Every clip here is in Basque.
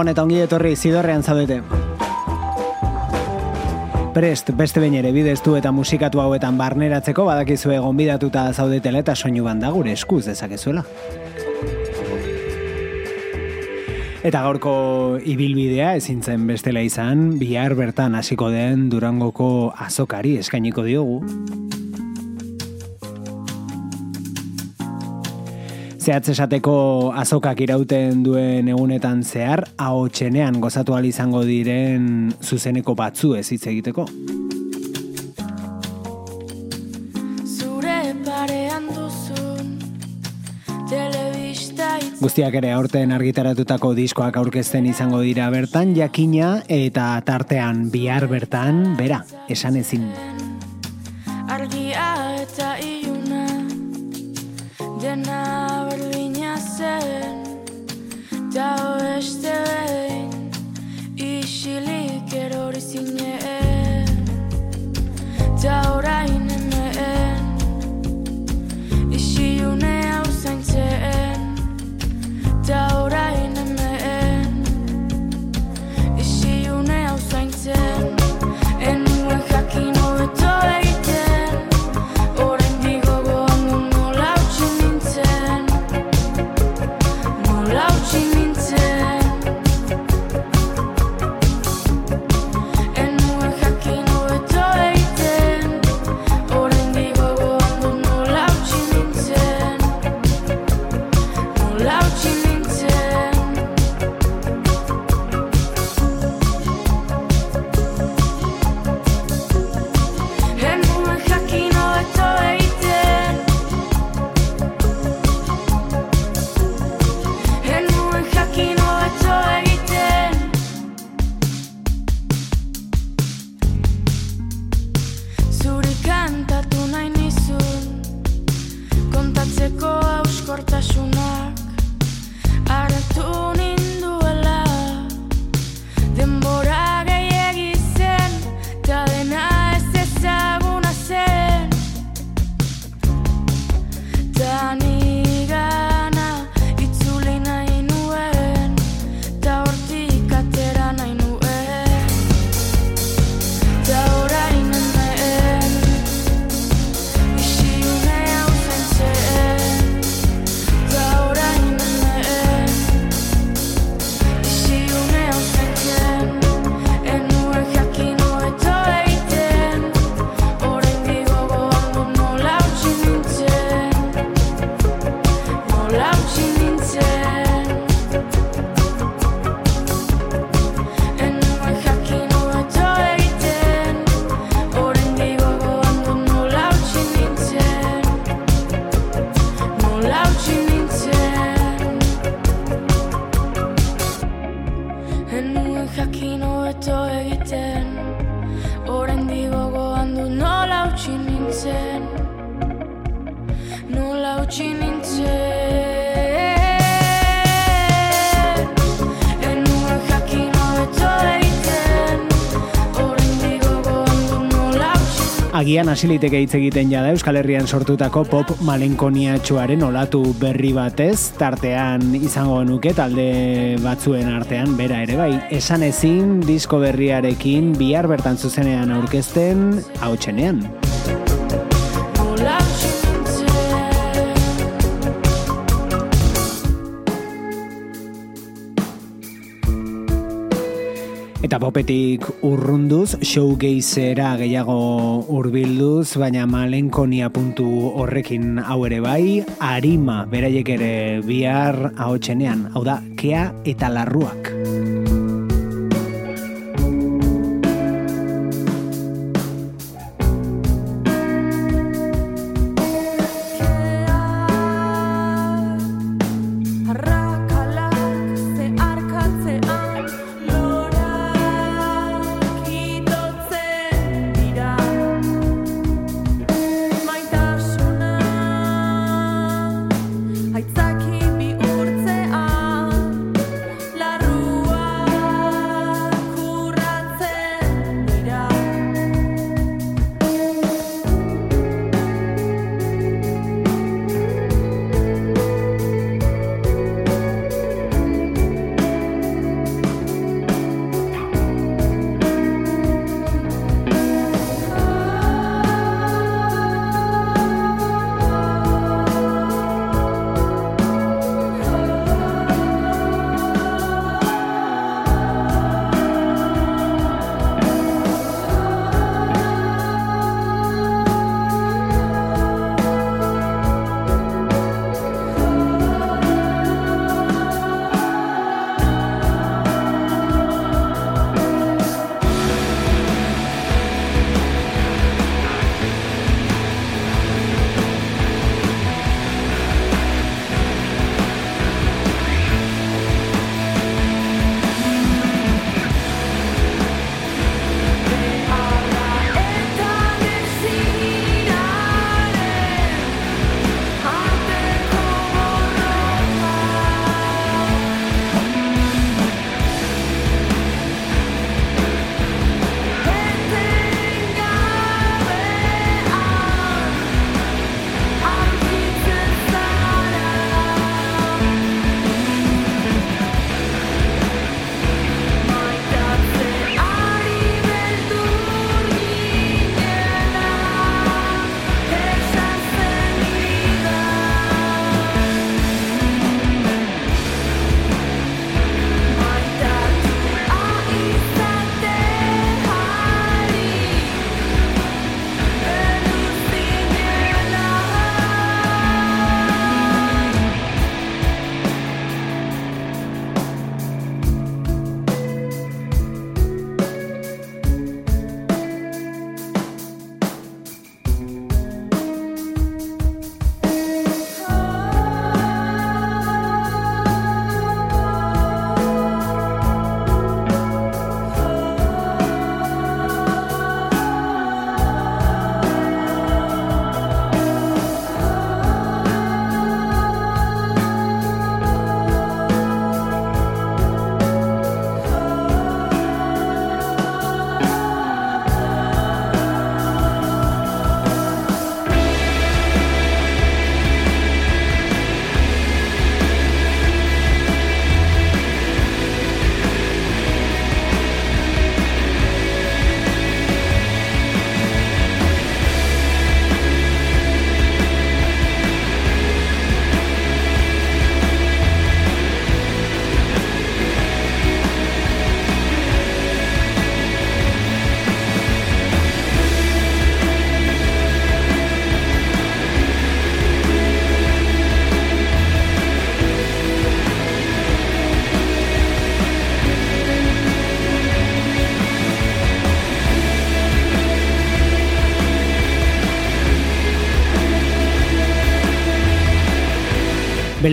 Gabon eta ongi etorri zidorrean zaudete. Prest, beste behin ere bideztu eta musikatu hauetan barneratzeko badakizue gonbidatuta zaudetela eta soinu banda gure eskuz dezakezuela. Eta gaurko ibilbidea ezintzen bestela izan, bihar bertan hasiko den Durangoko azokari eskainiko diogu. Zehatz esateko azokak irauten duen egunetan zehar, hau txenean gozatu izango diren zuzeneko batzu ez hitz egiteko. Zure parean duzun telebista Guztiak ere aurten argitaratutako diskoak aurkezten izango dira bertan, jakina eta tartean bihar bertan, bera, esan ezin. argia eta Agian asiliteke hitz egiten jada Euskal Herrian sortutako pop malenkoniatxoaren olatu berri batez, tartean izango nuke talde batzuen artean bera ere bai. Esan ezin disko berriarekin bihar bertan zuzenean aurkezten hau Eta popetik urrunduz, showgazera gehiago urbilduz, baina malenkonia puntu horrekin hau ere bai, arima beraiek ere bihar ahotsenean, hau da, kea eta larruak.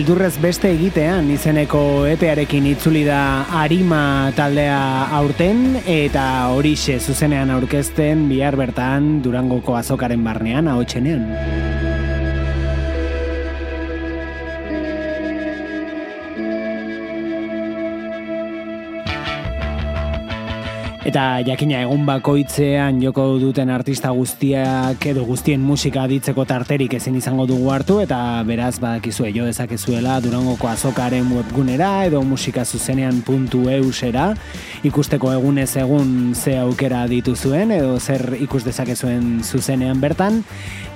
Beldurrez beste egitean izeneko epearekin itzuli da Arima taldea aurten eta horixe zuzenean aurkezten bihar bertan Durangoko azokaren barnean ahotsenean. Eta jakina egun bakoitzean joko duten artista guztiak edo guztien musika ditzeko tarterik ezin izango dugu hartu eta beraz badakizue jo dezakezuela Durangoko azokaren webgunera edo musikazuzenean puntu eusera ikusteko egunez egun ze aukera dituzuen edo zer ikus dezakezuen zuzenean bertan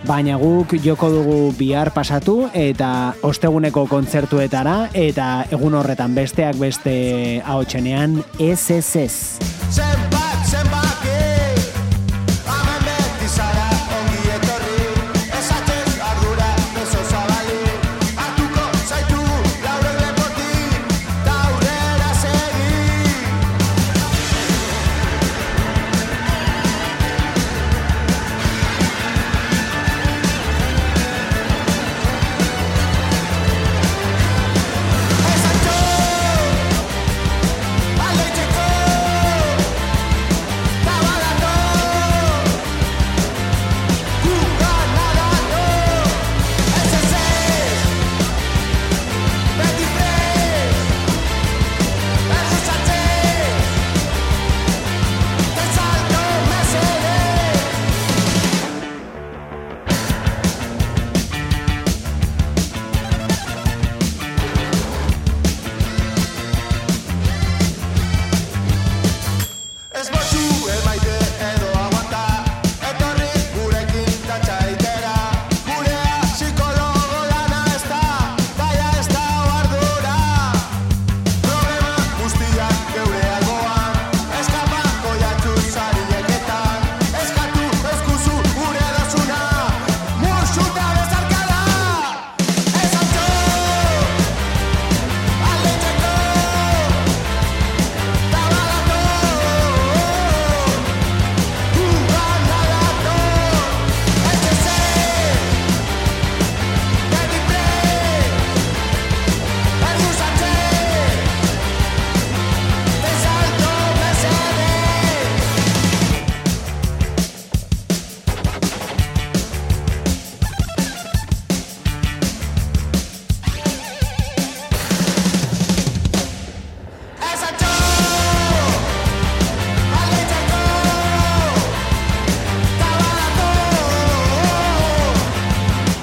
baina guk joko dugu bihar pasatu eta osteguneko kontzertuetara eta egun horretan besteak beste ahotsenean SSS. Zenbaki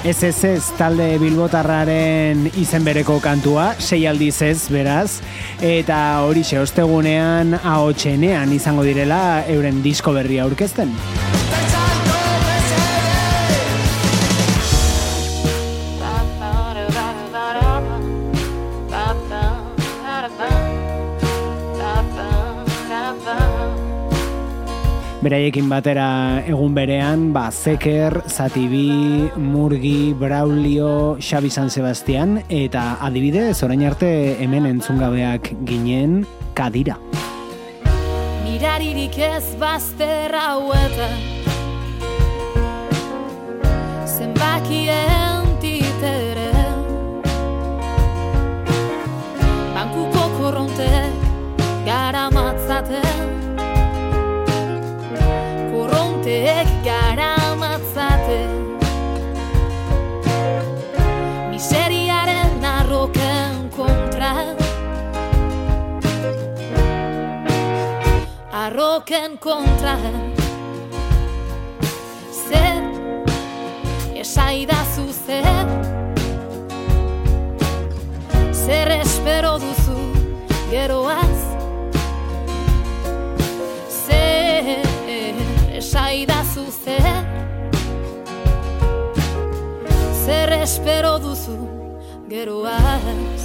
SSS talde bilbotarraren izen bereko kantua, sei aldiz ez, beraz, eta horixe ostegunean ahotsenean izango direla euren disko berria aurkezten. Beraiekin batera egun berean, ba, Zeker, Zatibi, Murgi, Braulio, Xabi San Sebastian, eta adibidez, orain arte hemen entzungabeak ginen kadira. Miraririk ez bazter hauetan Zenbakien arroken kontra Zer, esaidazu zer Zer espero duzu geroaz Zer, esaidazu zer Zer espero duzu geroaz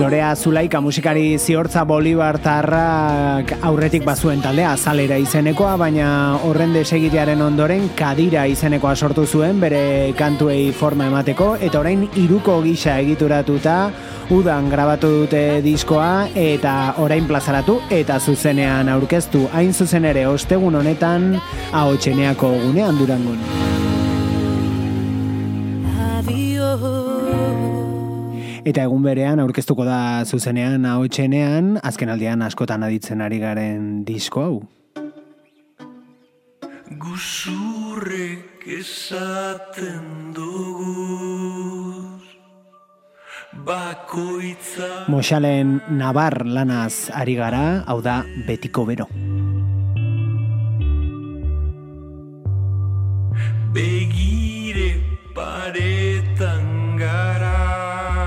Lorea Zulaika musikari ziortza Bolibartarrak aurretik bazuen taldea azalera izenekoa, baina horren desegitearen ondoren kadira izenekoa sortu zuen bere kantuei forma emateko, eta orain iruko gisa egituratuta udan grabatu dute diskoa eta orain plazaratu eta zuzenean aurkeztu hain zuzen ere ostegun honetan ahotseneako gunean durangon. Adio Eta egun berean aurkeztuko da zuzenean ahotsenean azken aldian askotan aditzen ari garen disko hau. Guzurrek esaten duguz Bakoitza Moxalen Nabar lanaz ari gara, hau da betiko bero. begire paretan gara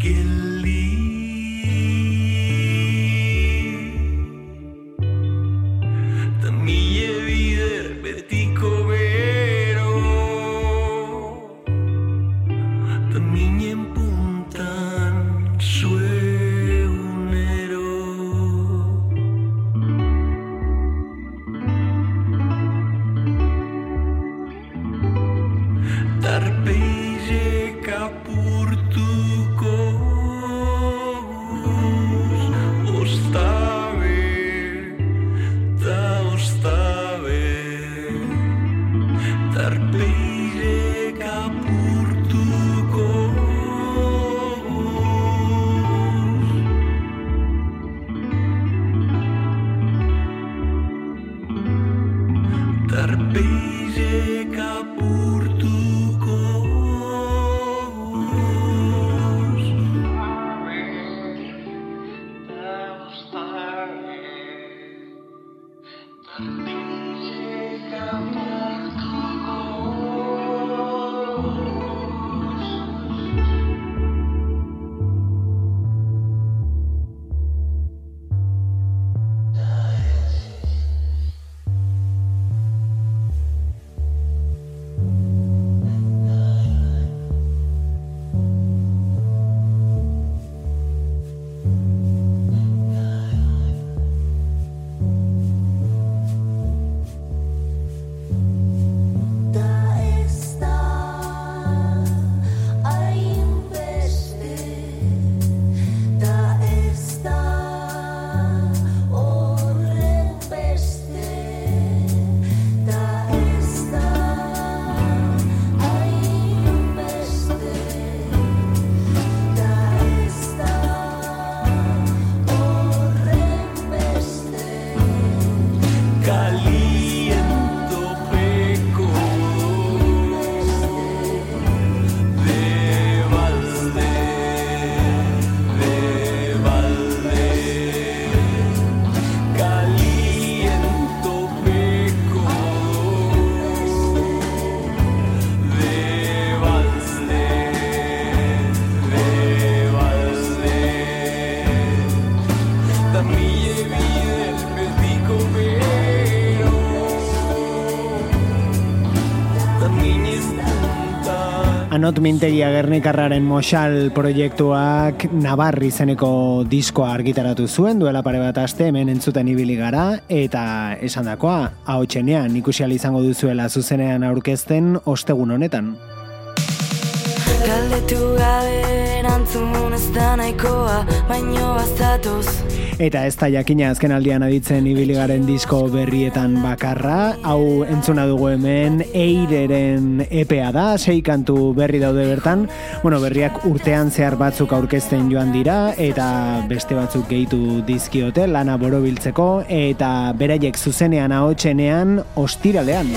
Get pero También es punta Anot Mintegia Gernikarraren Moxal proiektuak Nabar izeneko diskoa argitaratu zuen duela pare bat aste hemen entzuten ibili gara eta esandakoa ahotsenean ikusi izango duzuela zuzenean aurkezten ostegun honetan. Galdetu gabe erantzun ez da nahikoa, baino bazatoz. Eta ez da jakina azken aldian aditzen ibili garen disko berrietan bakarra, hau entzuna dugu hemen Eireren EPA da, sei kantu berri daude bertan, bueno, berriak urtean zehar batzuk aurkezten joan dira, eta beste batzuk gehitu dizkiote, lana borobiltzeko, eta beraiek zuzenean ahotsenean ostiralean.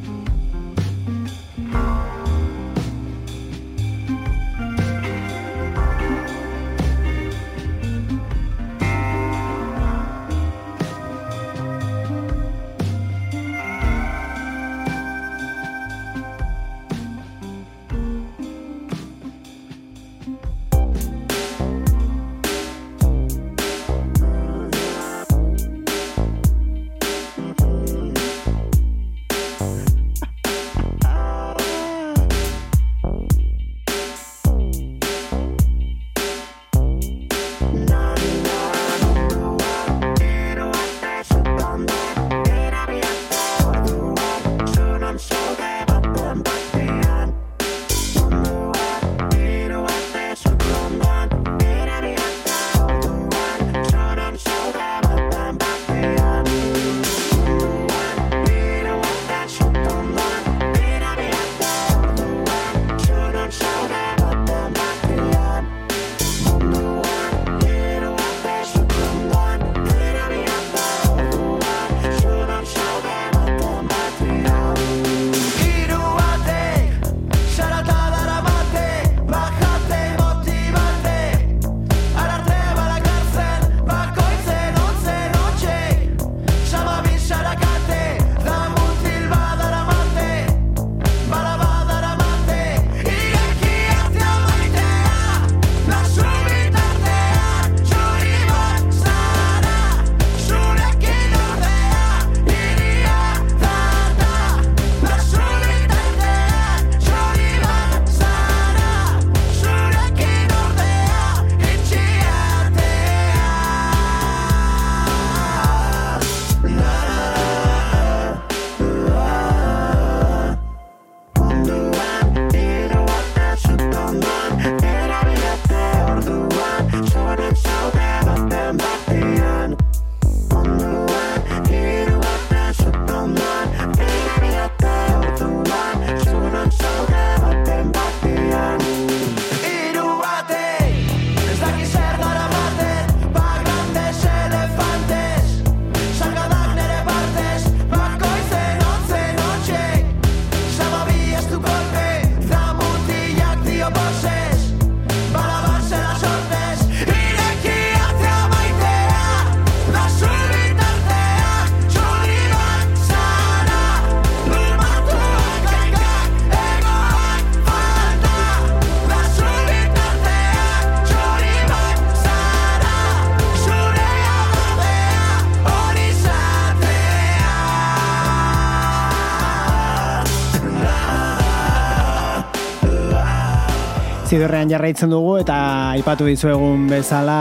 Zidorrean jarraitzen dugu eta aipatu dizuegun bezala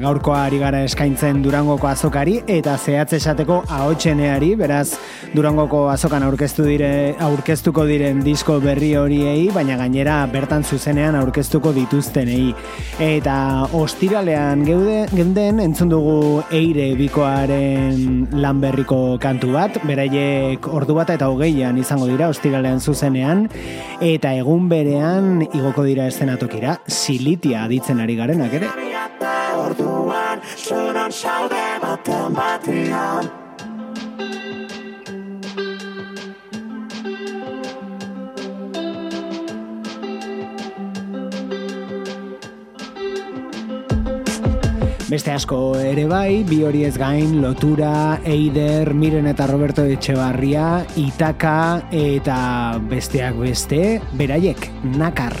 gaurkoa ari gara eskaintzen Durangoko azokari eta zehatz esateko ahotseneari, beraz Durangoko azokan aurkeztu dire aurkeztuko diren disko berri horiei, baina gainera bertan zuzenean aurkeztuko dituztenei. Eta ostiralean geude, genden entzun dugu eire bikoaren lan berriko kantu bat, beraiek ordu bat eta hogeian izango dira ostiralean zuzenean, eta egun berean igoko dira eszenatokira, silitia aditzen ari garenak ere. Beste asko ere bai, bi hori ez gain, Lotura, Eider, Miren eta Roberto Etxebarria, Itaka eta besteak beste, beraiek, nakar.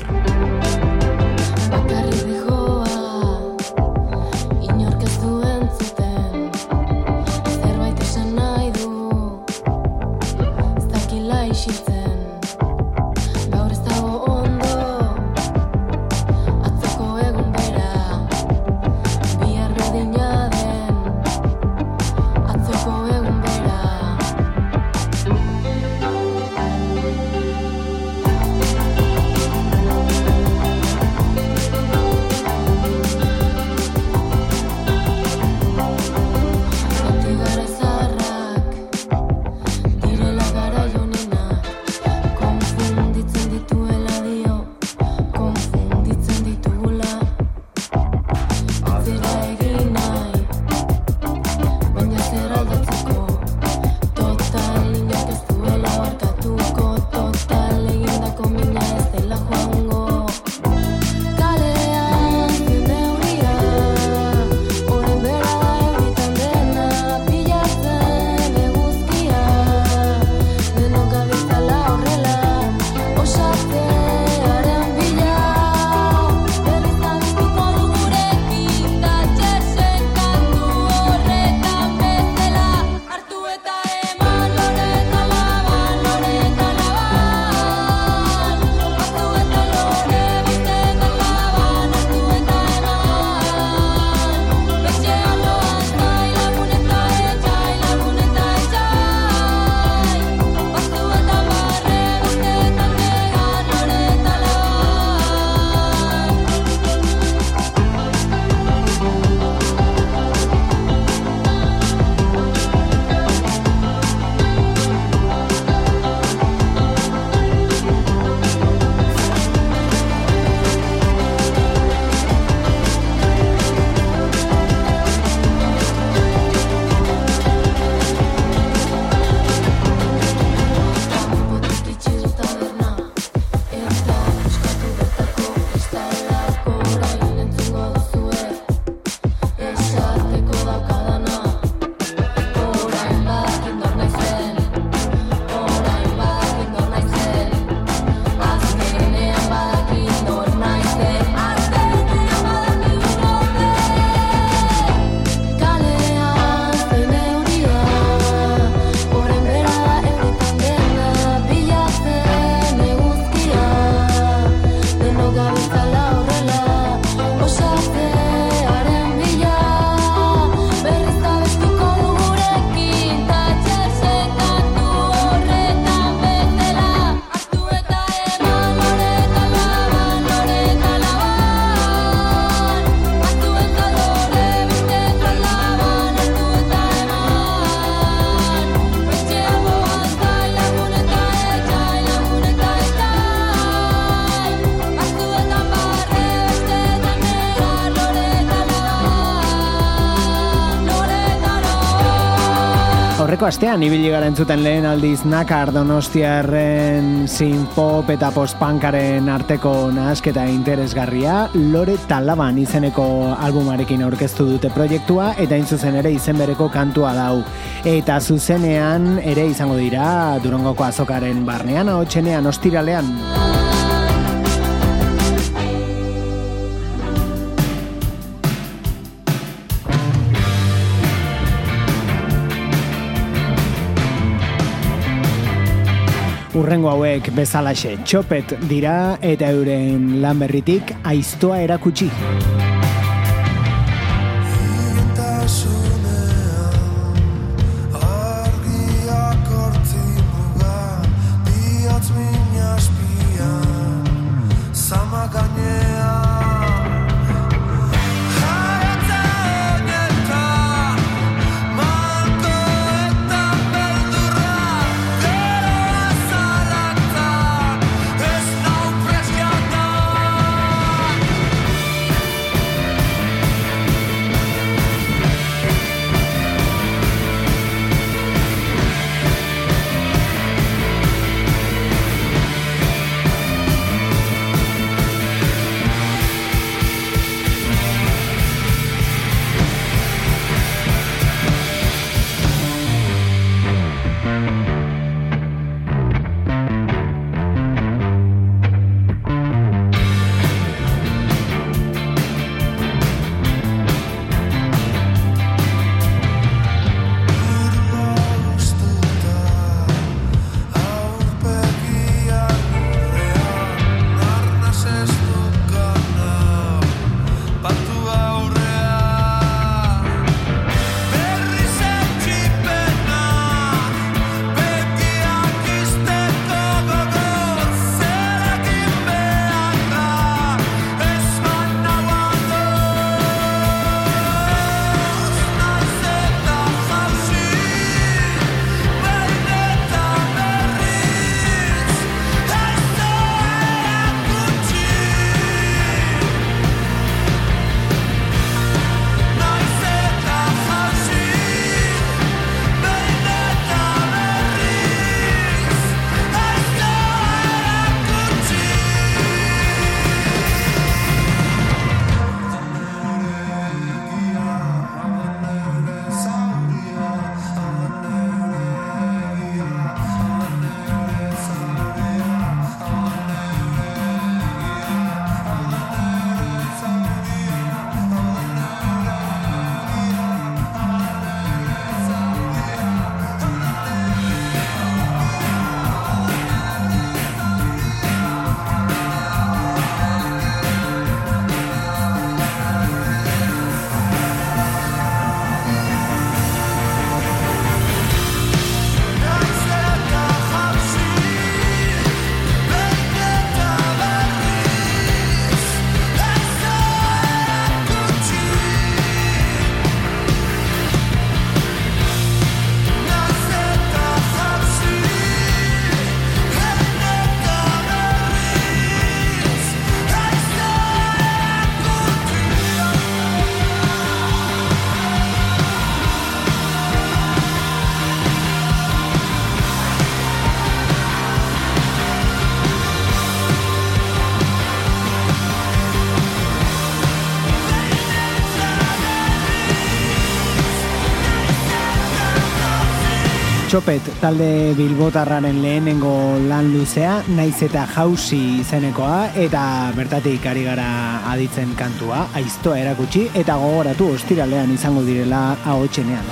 Aurreko astean ibili gara entzuten lehen aldiz nakar donostiarren synth-pop eta post-punkaren arteko nahasketa interesgarria Lore Talaban izeneko albumarekin aurkeztu dute proiektua eta hain zuzen ere izen bereko kantua dau. Eta zuzenean ere izango dira Durangoko azokaren barnean, ahotsenean, ostiralean. Urrengo hauek bezalaxe txopet dira eta euren lan berritik aiztoa erakutsi. Txopet talde bilbotarraren lehenengo lan luzea, naiz eta jausi izenekoa, eta bertatik ari gara aditzen kantua, aiztoa erakutsi, eta gogoratu ostiralean izango direla ahotsenean.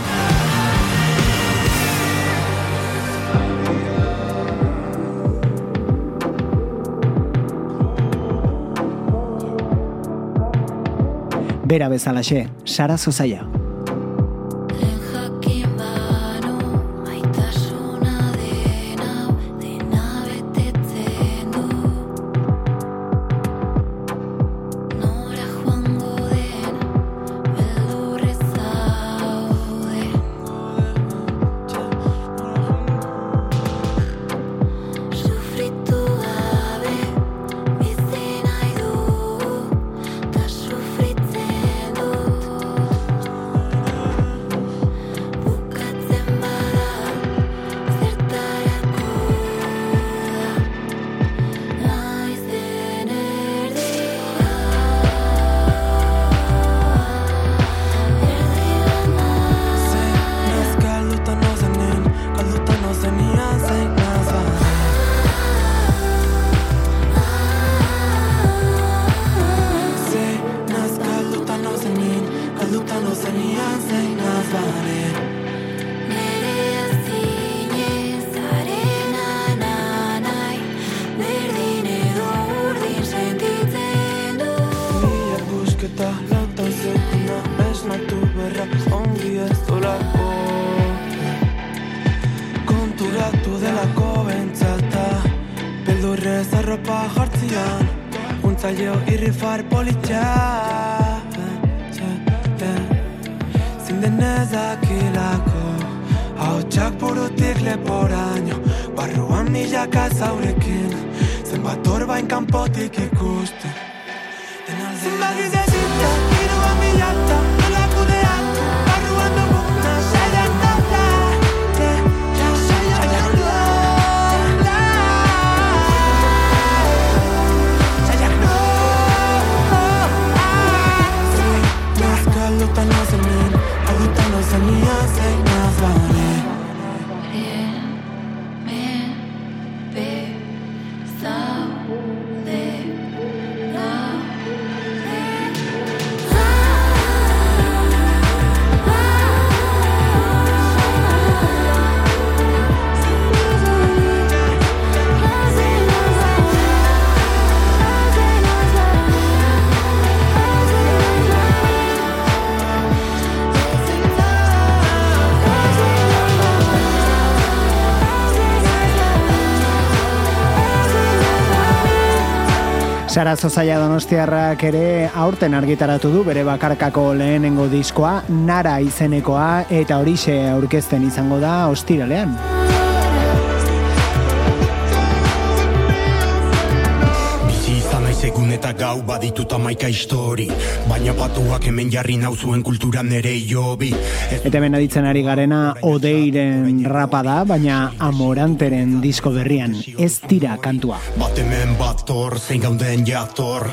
Bera bezalaxe, Sara Zozaia. Milaka zaurekin Zenbat orbain kanpotik ikusten Zenbat Sara Zozaia Donostiarrak ere aurten argitaratu du bere bakarkako lehenengo diskoa, Nara izenekoa, eta horixe aurkezten izango da ostiralean. Egun eta gau baditut amaika histori Baina patuak hemen jarri nauzuen kultura nere jobi Eta hemen aditzen ari garena Odeiren rapa da, baina Amoranteren disko berrian, ez tira kantua. Bat hemen bator, zein gauden jator.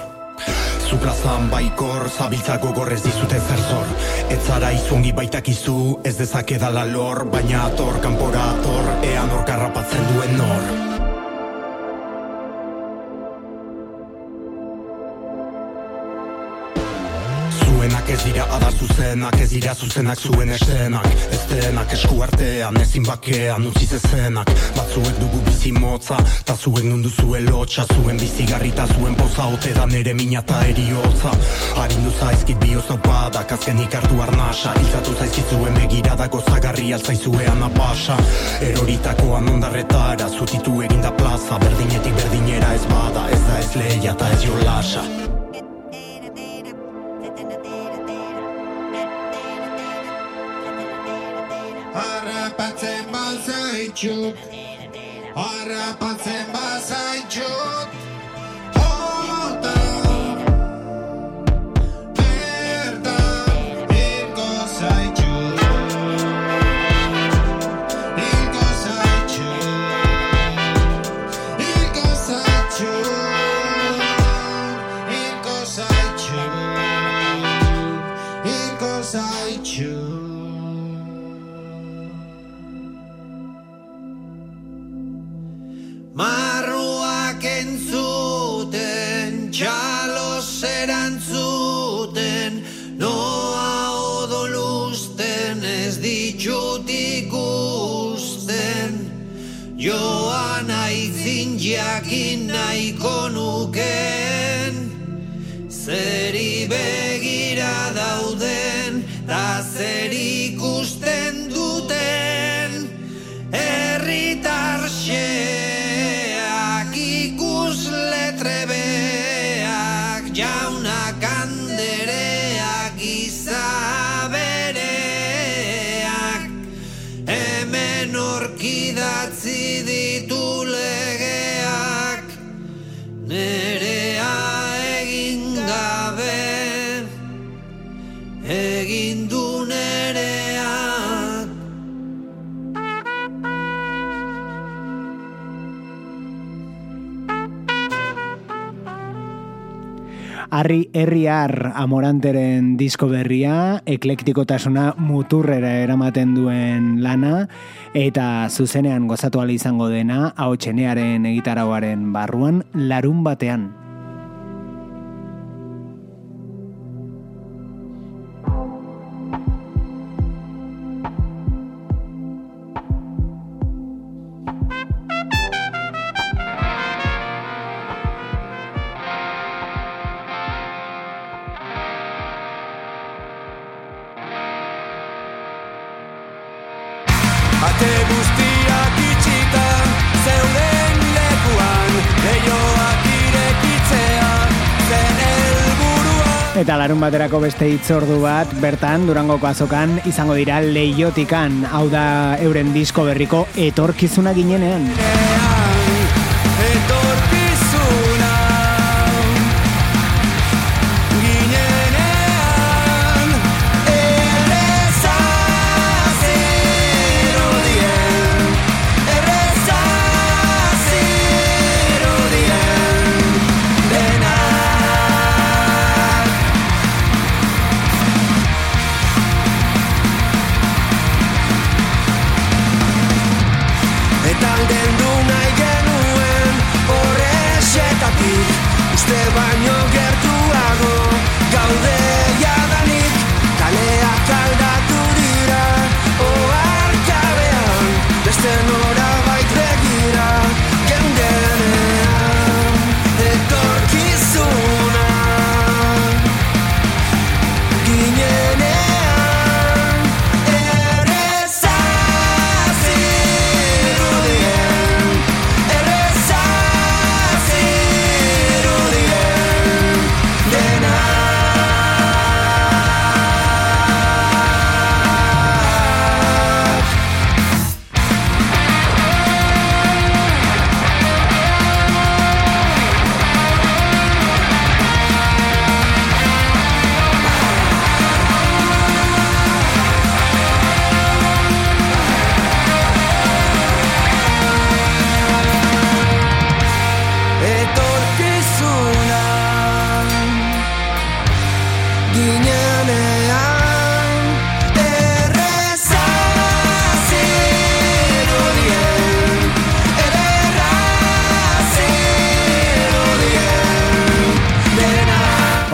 Zu plazan baikor, zabiltzako gorrez dizute zer zor. Ez zara izungi baitakizu, ez dezakedala lor Baina ator, kanpora ator, ean hor karrapatzen duen nor Zuenak ez dira adar zuzenak, ez dira zuzenak zuen esenak Ez denak esku artean, ezin bakean utzi zezenak Batzuek dugu bizi motza, ta zuen nundu zuen lotxa Zuen bizigarri ta zuen poza, ote da nere mina ta eriotza. Harindu zaizkit biozo badak, azkenik hartu arnasa. Iltzatu zaizkit zuen begirada gozagarri altzaizuean apasa Eroritakoan ondarretara, zutitu eginda plaza. Berdinetik berdinera ez bada, ez da ez leia ta ez jolasa bazaitxut Harrapatzen bazaitxut jakin nahiko nuken, zeri begira dauden, ta zer ikusten duten. Harri herriar amoranteren disko berria, eklektikotasuna muturrera eramaten duen lana, eta zuzenean gozatu izango dena, hau txenearen egitarauaren barruan, larun batean. Larun baterako beste hitzordu bat, bertan, Durangoko azokan, izango dira leiotikan, hau da euren disko berriko etorkizuna ginenean.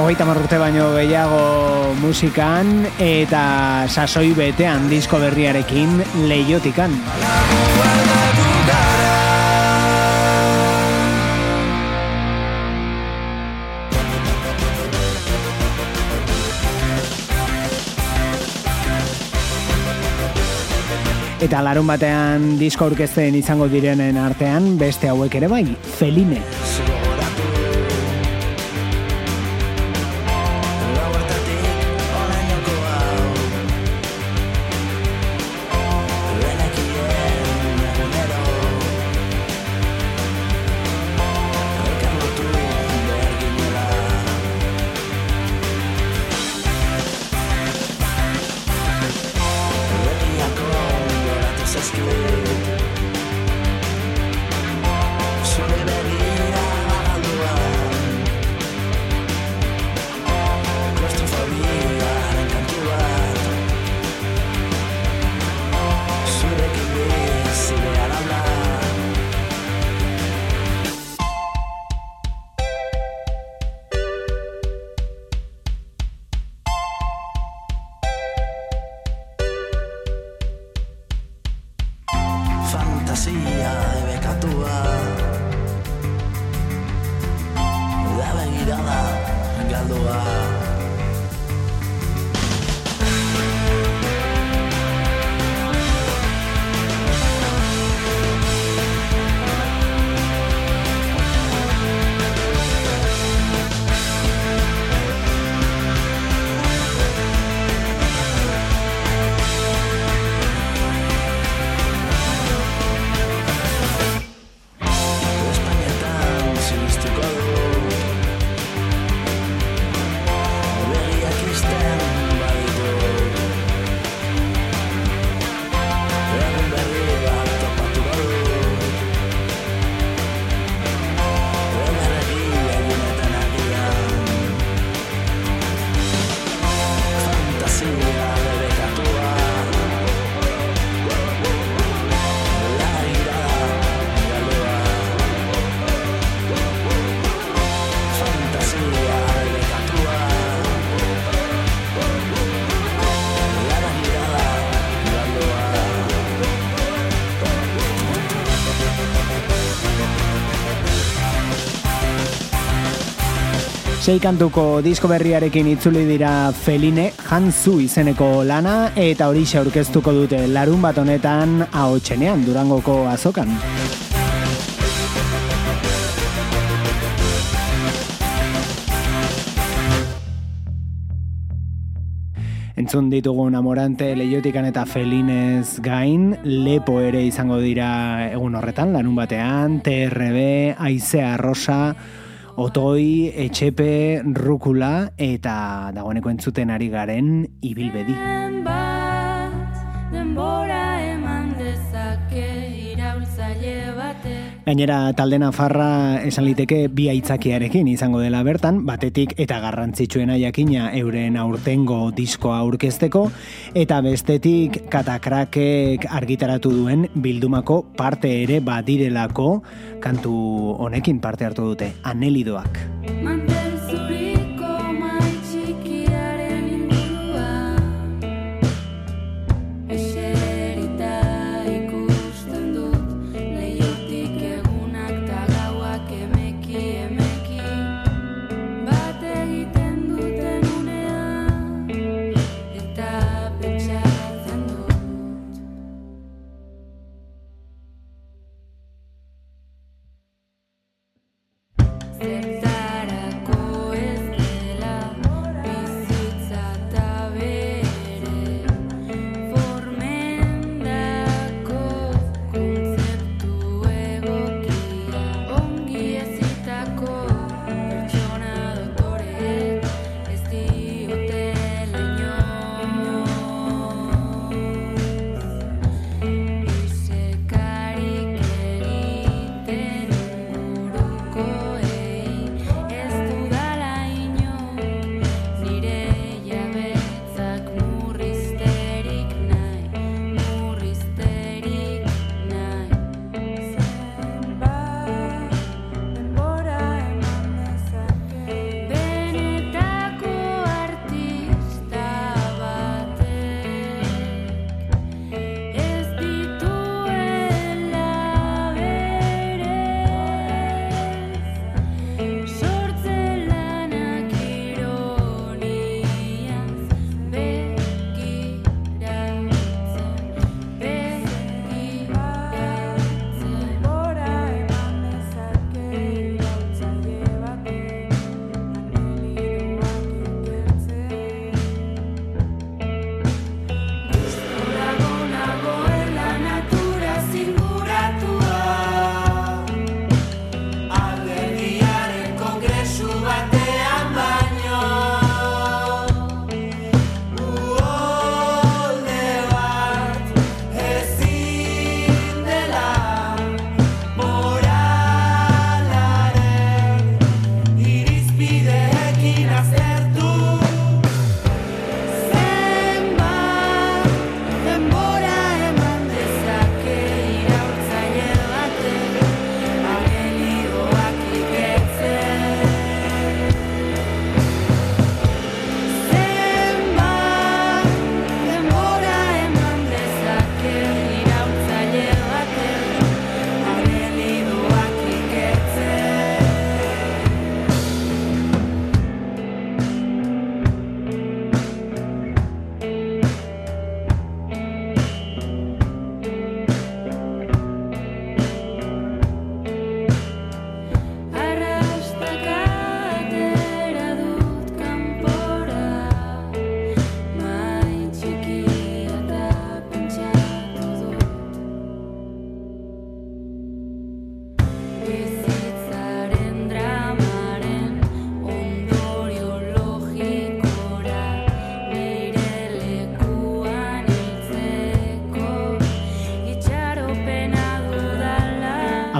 Hogeita urte baino gehiago musikan eta sasoi betean disko berriarekin leiotikan. Eta larun batean disko aurkezten izango direnen artean, beste hauek ere bai, Feline. Sei kantuko disko berriarekin itzuli dira Feline Hanzu izeneko lana eta horixe aurkeztuko dute larun bat honetan ahotsenean Durangoko azokan. Entzun ditugun amorante leiotikan eta felinez gain, lepo ere izango dira egun horretan, lanun batean, TRB, Aizea Rosa, Otoi, Etxepe, Rukula eta dagoeneko entzuten ari garen ibilbedi. Gainera talde Nafarra esan liteke bi aitzakiarekin izango dela bertan, batetik eta garrantzitsuena jakina euren aurtengo diskoa aurkezteko, eta bestetik katakrakek argitaratu duen bildumako parte ere badirelako kantu honekin parte hartu dute, anelidoak. mantel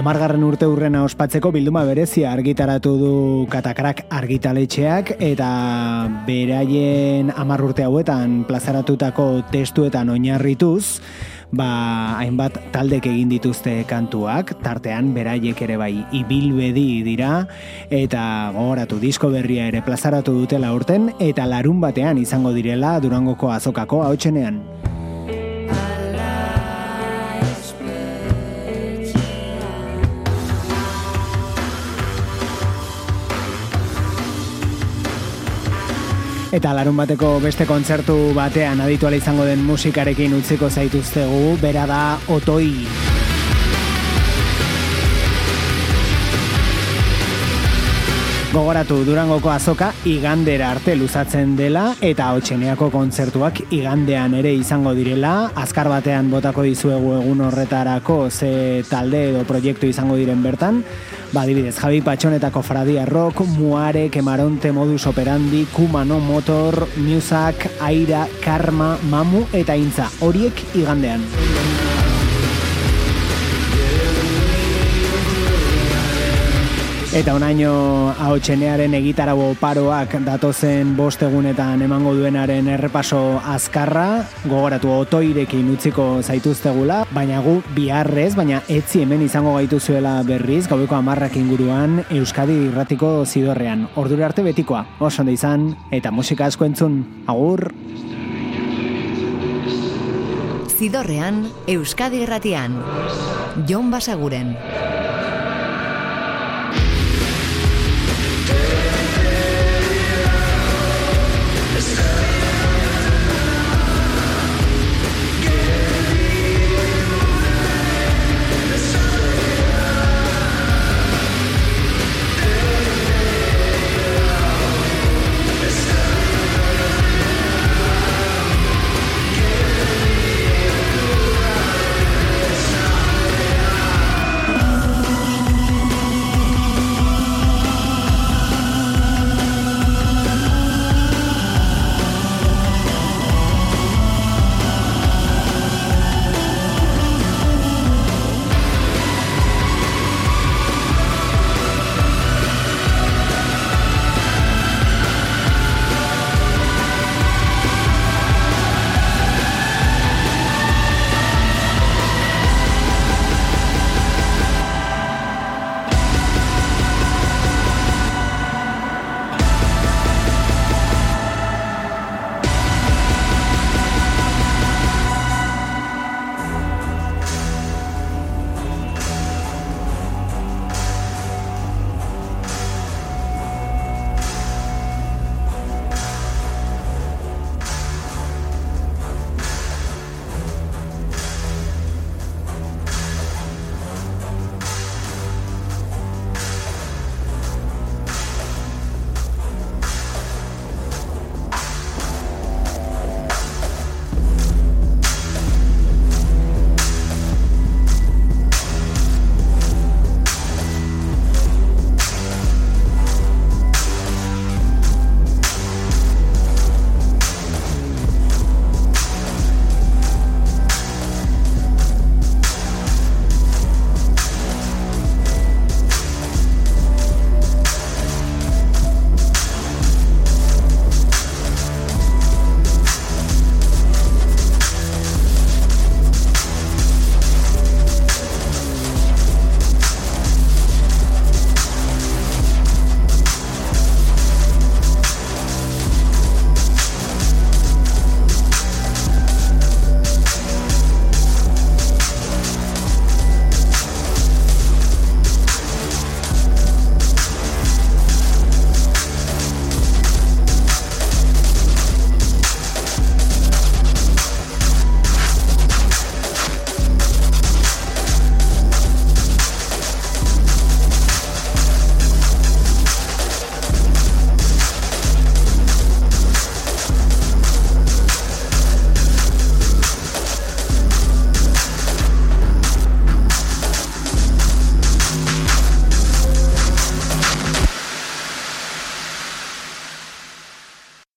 Amargarren urte urrena ospatzeko bilduma berezia argitaratu du katakrak argitaletxeak eta beraien amar urte hauetan plazaratutako testuetan oinarrituz ba, hainbat taldek egin dituzte kantuak, tartean beraiek ere bai ibilbedi dira, eta gogoratu disko berria ere plazaratu dutela urten, eta larun batean izango direla Durangoko azokako hautsenean. Eta larun bateko beste kontzertu batean adituala izango den musikarekin utziko zaituztegu, bera da Otoi. Gogoratu Durangoko azoka igandera arte luzatzen dela eta hotxeneako kontzertuak igandean ere izango direla. Azkar batean botako dizuegu egun horretarako ze talde edo proiektu izango diren bertan. Ba, adibidez, Javi Patxonetako Fradia Rock, Muare, Kemaronte Modus Operandi, Kumano Motor, Musak, Aira, Karma, Mamu eta Intza. Horiek igandean. Eta onaino ahotxenearen egitarabo paroak datozen bost egunetan emango duenaren errepaso azkarra, gogoratu otoirekin utziko zaituztegula, baina gu biharrez, baina etzi hemen izango gaituzuela berriz, gaueko amarrak inguruan Euskadi irratiko zidorrean. Ordura arte betikoa, oso izan, eta musika asko entzun, agur! Zidorrean, Euskadi Irratian. Jon Basaguren.